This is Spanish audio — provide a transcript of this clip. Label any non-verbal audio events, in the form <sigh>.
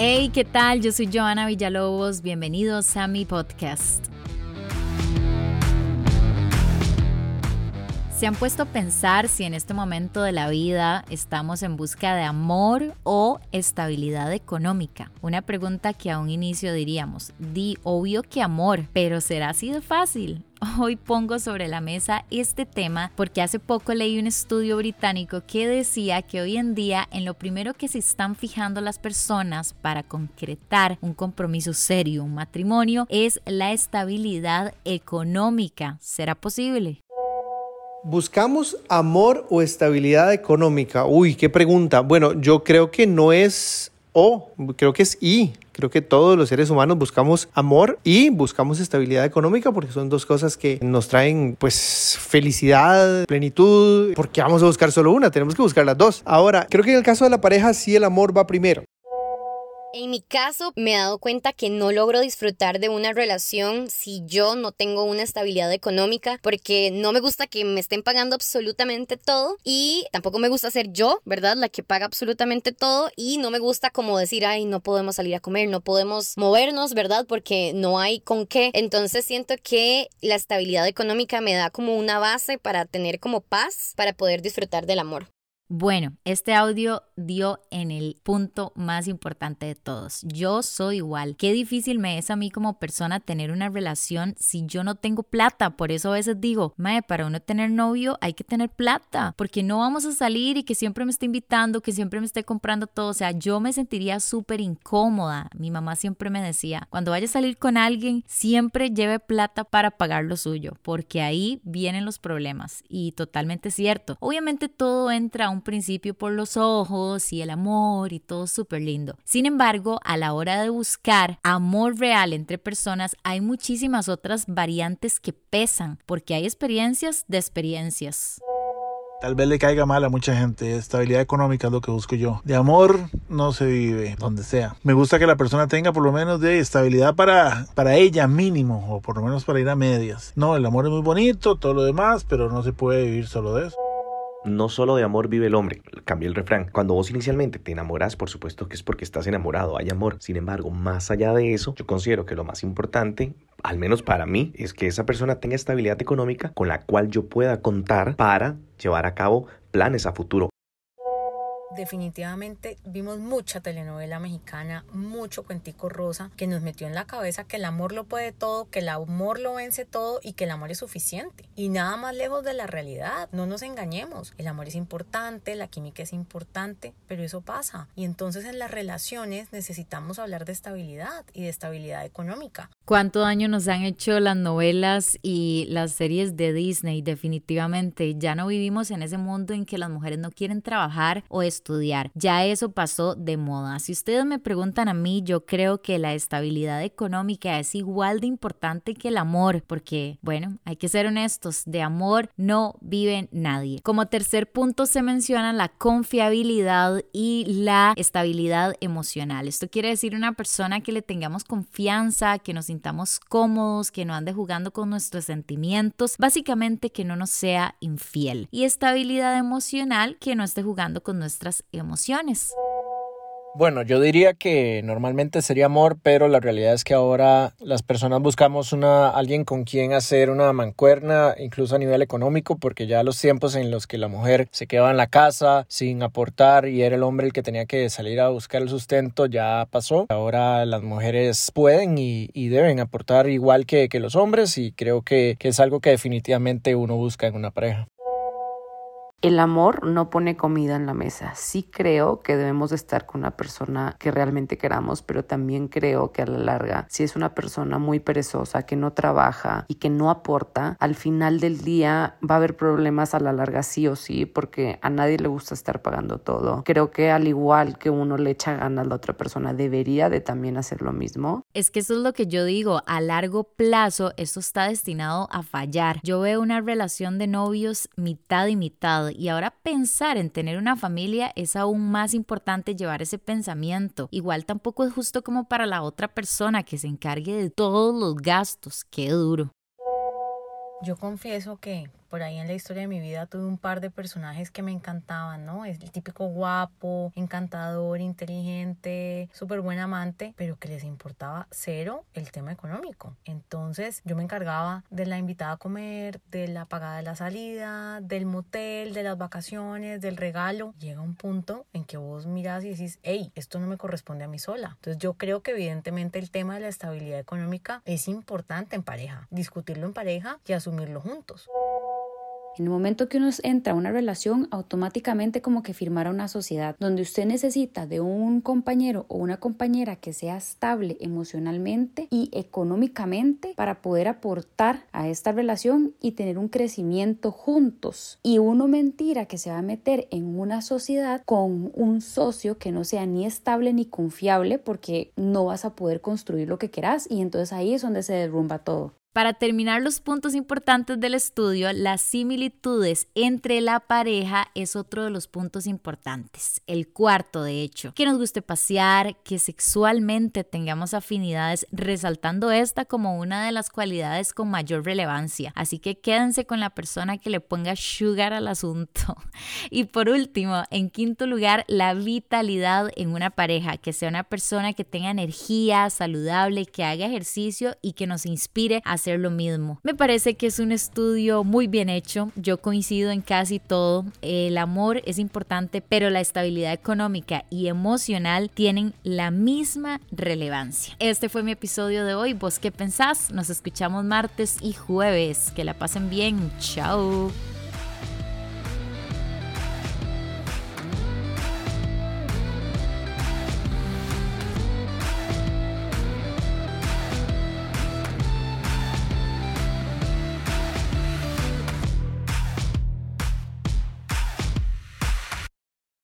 Hey, ¿qué tal? Yo soy Joana Villalobos. Bienvenidos a mi podcast. ¿Se han puesto a pensar si en este momento de la vida estamos en busca de amor o estabilidad económica? Una pregunta que a un inicio diríamos, di obvio que amor, pero ¿será así de fácil? Hoy pongo sobre la mesa este tema porque hace poco leí un estudio británico que decía que hoy en día en lo primero que se están fijando las personas para concretar un compromiso serio, un matrimonio, es la estabilidad económica. ¿Será posible? ¿Buscamos amor o estabilidad económica? Uy, qué pregunta. Bueno, yo creo que no es O, creo que es I. Creo que todos los seres humanos buscamos amor y buscamos estabilidad económica porque son dos cosas que nos traen pues felicidad, plenitud. porque vamos a buscar solo una? Tenemos que buscar las dos. Ahora, creo que en el caso de la pareja sí el amor va primero. En mi caso, me he dado cuenta que no logro disfrutar de una relación si yo no tengo una estabilidad económica, porque no me gusta que me estén pagando absolutamente todo y tampoco me gusta ser yo, ¿verdad? La que paga absolutamente todo y no me gusta como decir, ay, no podemos salir a comer, no podemos movernos, ¿verdad? Porque no hay con qué. Entonces siento que la estabilidad económica me da como una base para tener como paz, para poder disfrutar del amor. Bueno, este audio dio en el punto más importante de todos. Yo soy igual. Qué difícil me es a mí como persona tener una relación si yo no tengo plata. Por eso a veces digo, mae, para uno tener novio hay que tener plata, porque no vamos a salir y que siempre me esté invitando, que siempre me esté comprando todo. O sea, yo me sentiría súper incómoda. Mi mamá siempre me decía, cuando vaya a salir con alguien, siempre lleve plata para pagar lo suyo, porque ahí vienen los problemas. Y totalmente cierto. Obviamente todo entra a un principio por los ojos y el amor y todo súper lindo. Sin embargo, a la hora de buscar amor real entre personas, hay muchísimas otras variantes que pesan, porque hay experiencias de experiencias. Tal vez le caiga mal a mucha gente. Estabilidad económica es lo que busco yo. De amor no se vive donde sea. Me gusta que la persona tenga por lo menos de estabilidad para, para ella mínimo o por lo menos para ir a medias. No, el amor es muy bonito, todo lo demás, pero no se puede vivir solo de eso no solo de amor vive el hombre, cambia el refrán. Cuando vos inicialmente te enamoras, por supuesto que es porque estás enamorado, hay amor. Sin embargo, más allá de eso, yo considero que lo más importante, al menos para mí, es que esa persona tenga estabilidad económica con la cual yo pueda contar para llevar a cabo planes a futuro definitivamente vimos mucha telenovela mexicana, mucho cuentico rosa que nos metió en la cabeza que el amor lo puede todo, que el amor lo vence todo y que el amor es suficiente. Y nada más lejos de la realidad, no nos engañemos. El amor es importante, la química es importante, pero eso pasa. Y entonces en las relaciones necesitamos hablar de estabilidad y de estabilidad económica. ¿Cuánto daño nos han hecho las novelas y las series de Disney? Definitivamente, ya no vivimos en ese mundo en que las mujeres no quieren trabajar o estudiar. Ya eso pasó de moda. Si ustedes me preguntan a mí, yo creo que la estabilidad económica es igual de importante que el amor, porque, bueno, hay que ser honestos, de amor no vive nadie. Como tercer punto se menciona la confiabilidad y la estabilidad emocional. Esto quiere decir una persona que le tengamos confianza, que nos sintamos cómodos, que no ande jugando con nuestros sentimientos, básicamente que no nos sea infiel. Y estabilidad emocional, que no esté jugando con nuestras emociones. Bueno, yo diría que normalmente sería amor, pero la realidad es que ahora las personas buscamos una alguien con quien hacer una mancuerna, incluso a nivel económico, porque ya los tiempos en los que la mujer se quedaba en la casa sin aportar y era el hombre el que tenía que salir a buscar el sustento ya pasó. Ahora las mujeres pueden y, deben aportar igual que, los hombres y creo que es algo que definitivamente uno busca en una pareja. El amor no pone comida en la mesa. Sí creo que debemos estar con una persona que realmente queramos, pero también creo que a la larga, si es una persona muy perezosa, que no trabaja y que no aporta, al final del día va a haber problemas a la larga sí o sí, porque a nadie le gusta estar pagando todo. Creo que al igual que uno le echa ganas a la otra persona, debería de también hacer lo mismo. Es que eso es lo que yo digo, a largo plazo esto está destinado a fallar. Yo veo una relación de novios mitad y mitad y ahora pensar en tener una familia es aún más importante llevar ese pensamiento. Igual tampoco es justo como para la otra persona que se encargue de todos los gastos. Qué duro. Yo confieso que por ahí en la historia de mi vida tuve un par de personajes que me encantaban, ¿no? Es el típico guapo, encantador, inteligente, súper buen amante, pero que les importaba cero el tema económico. Entonces yo me encargaba de la invitada a comer, de la pagada de la salida, del motel, de las vacaciones, del regalo. Llega un punto en que vos mirás y decís, hey, esto no me corresponde a mí sola. Entonces yo creo que evidentemente el tema de la estabilidad económica es importante en pareja, discutirlo en pareja y asumirlo juntos. En el momento que uno entra a una relación, automáticamente como que firmara una sociedad, donde usted necesita de un compañero o una compañera que sea estable emocionalmente y económicamente para poder aportar a esta relación y tener un crecimiento juntos. Y uno mentira que se va a meter en una sociedad con un socio que no sea ni estable ni confiable porque no vas a poder construir lo que quieras y entonces ahí es donde se derrumba todo. Para terminar los puntos importantes del estudio, las similitudes entre la pareja es otro de los puntos importantes. El cuarto, de hecho, que nos guste pasear, que sexualmente tengamos afinidades, resaltando esta como una de las cualidades con mayor relevancia. Así que quédense con la persona que le ponga sugar al asunto. <laughs> Y por último, en quinto lugar, la vitalidad en una pareja, que sea una persona que tenga energía, saludable, que haga ejercicio y que nos inspire a hacer lo mismo. Me parece que es un estudio muy bien hecho, yo coincido en casi todo, el amor es importante, pero la estabilidad económica y emocional tienen la misma relevancia. Este fue mi episodio de hoy, ¿vos qué pensás? Nos escuchamos martes y jueves, que la pasen bien, chao.